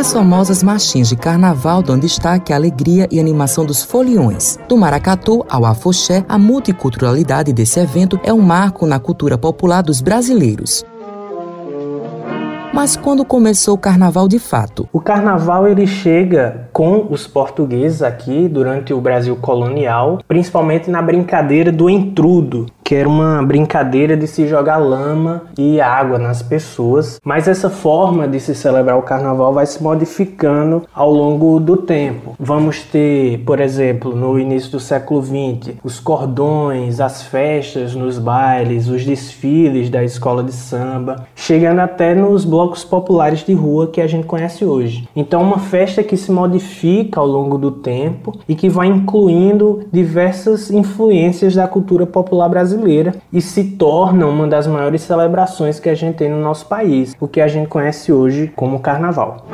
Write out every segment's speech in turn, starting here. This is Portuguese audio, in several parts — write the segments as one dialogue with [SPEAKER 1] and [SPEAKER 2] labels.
[SPEAKER 1] As famosas marchinhas de carnaval dão destaque à alegria e animação dos foliões. Do maracatu ao afoxé, a multiculturalidade desse evento é um marco na cultura popular dos brasileiros. Mas quando começou o carnaval de fato?
[SPEAKER 2] O carnaval ele chega com os portugueses aqui durante o Brasil colonial, principalmente na brincadeira do entrudo, que era uma brincadeira de se jogar lama e água nas pessoas, mas essa forma de se celebrar o carnaval vai se modificando ao longo do tempo. Vamos ter, por exemplo, no início do século XX, os cordões, as festas nos bailes, os desfiles da escola de samba, chegando até nos blocos populares de rua que a gente conhece hoje. Então, uma festa que se modifica ao longo do tempo e que vai incluindo diversas influências da cultura popular brasileira brasileira e se torna uma das maiores celebrações que a gente tem no nosso país, o que a gente conhece hoje como Carnaval.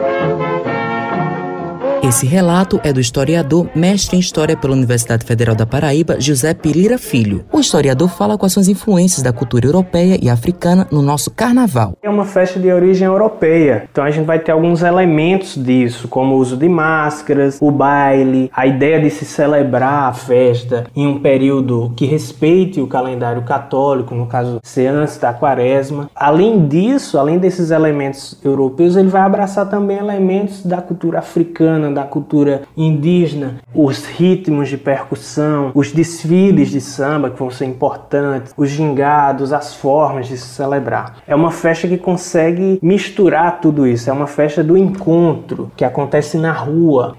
[SPEAKER 1] Esse relato é do historiador, mestre em História pela Universidade Federal da Paraíba, José Pirira Filho. O historiador fala quais são as influências da cultura europeia e africana no nosso carnaval.
[SPEAKER 2] É uma festa de origem europeia, então a gente vai ter alguns elementos disso, como o uso de máscaras, o baile, a ideia de se celebrar a festa em um período que respeite o calendário católico, no caso, ser antes da quaresma. Além disso, além desses elementos europeus, ele vai abraçar também elementos da cultura africana, da cultura indígena, os ritmos de percussão, os desfiles de samba que vão ser importantes, os gingados, as formas de se celebrar. É uma festa que consegue misturar tudo isso, é uma festa do encontro que acontece na rua.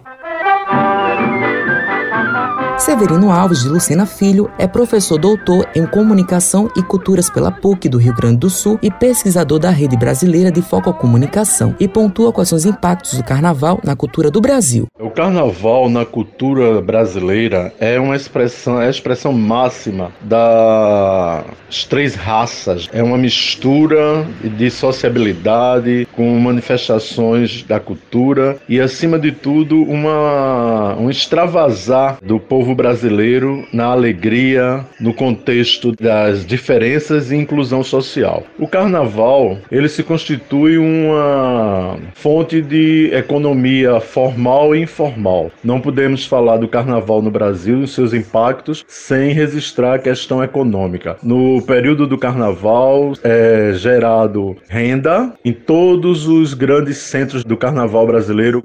[SPEAKER 1] Severino Alves de Lucena Filho é professor doutor em Comunicação e Culturas pela PUC do Rio Grande do Sul e pesquisador da Rede Brasileira de Fococomunicação e pontua quais são os impactos do carnaval na cultura do Brasil.
[SPEAKER 3] O carnaval na cultura brasileira é uma expressão, é a expressão máxima das três raças. É uma mistura de sociabilidade com manifestações da cultura e, acima de tudo, uma, um extravasar do povo brasileiro na alegria, no contexto das diferenças e inclusão social. O carnaval, ele se constitui uma fonte de economia formal e informal. Não podemos falar do carnaval no Brasil e seus impactos sem registrar a questão econômica. No período do carnaval é gerado renda em todos os grandes centros do carnaval brasileiro.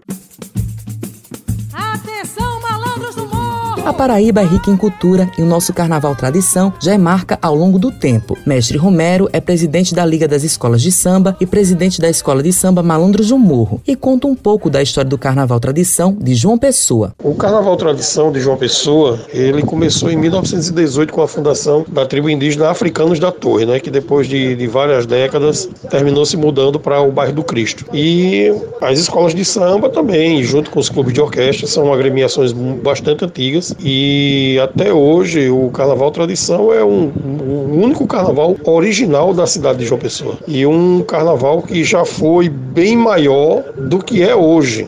[SPEAKER 1] A Paraíba é rica em cultura e o nosso carnaval tradição já é marca ao longo do tempo. Mestre Romero é presidente da Liga das Escolas de Samba e presidente da Escola de Samba Malandros do Morro e conta um pouco da história do carnaval tradição de João Pessoa.
[SPEAKER 4] O carnaval tradição de João Pessoa, ele começou em 1918 com a fundação da tribo indígena Africanos da Torre, né, que depois de, de várias décadas terminou se mudando para o bairro do Cristo. E as escolas de samba também, junto com os clubes de orquestra, são agremiações bastante antigas e até hoje o Carnaval Tradição é um, o único carnaval original da cidade de João Pessoa. E um carnaval que já foi bem maior do que é hoje.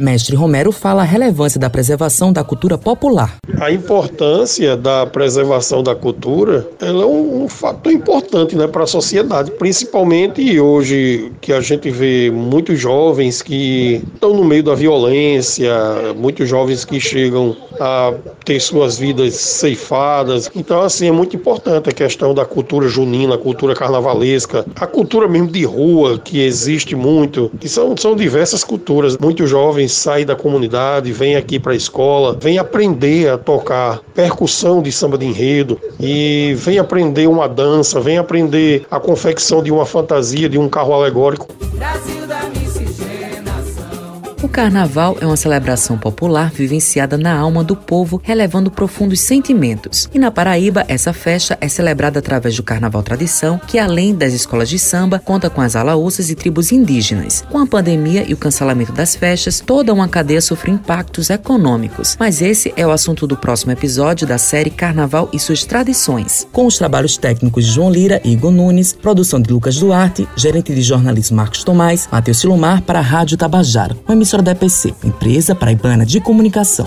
[SPEAKER 1] Mestre Romero fala a relevância da preservação da cultura popular.
[SPEAKER 4] A importância da preservação da cultura ela é um, um fator importante né, para a sociedade, principalmente hoje que a gente vê muitos jovens que estão no meio da violência, muitos jovens que chegam a ter suas vidas ceifadas. Então, assim, é muito importante a questão da cultura junina, a cultura carnavalesca, a cultura mesmo de rua, que existe muito, que são, são diversas culturas. Muitos jovens sai da comunidade, vem aqui para a escola, vem aprender a tocar percussão de samba de enredo e vem aprender uma dança, vem aprender a confecção de uma fantasia, de um carro alegórico. Brasil
[SPEAKER 1] carnaval é uma celebração popular vivenciada na alma do povo, relevando profundos sentimentos. E na Paraíba, essa festa é celebrada através do Carnaval Tradição, que além das escolas de samba, conta com as alaúças e tribos indígenas. Com a pandemia e o cancelamento das festas, toda uma cadeia sofreu impactos econômicos. Mas esse é o assunto do próximo episódio da série Carnaval e suas tradições. Com os trabalhos técnicos de João Lira e Igor Nunes, produção de Lucas Duarte, gerente de jornalismo Marcos Tomás, Matheus Silomar para a Rádio Tabajara. Uma emissora da EPC, Empresa Paraibana de Comunicação.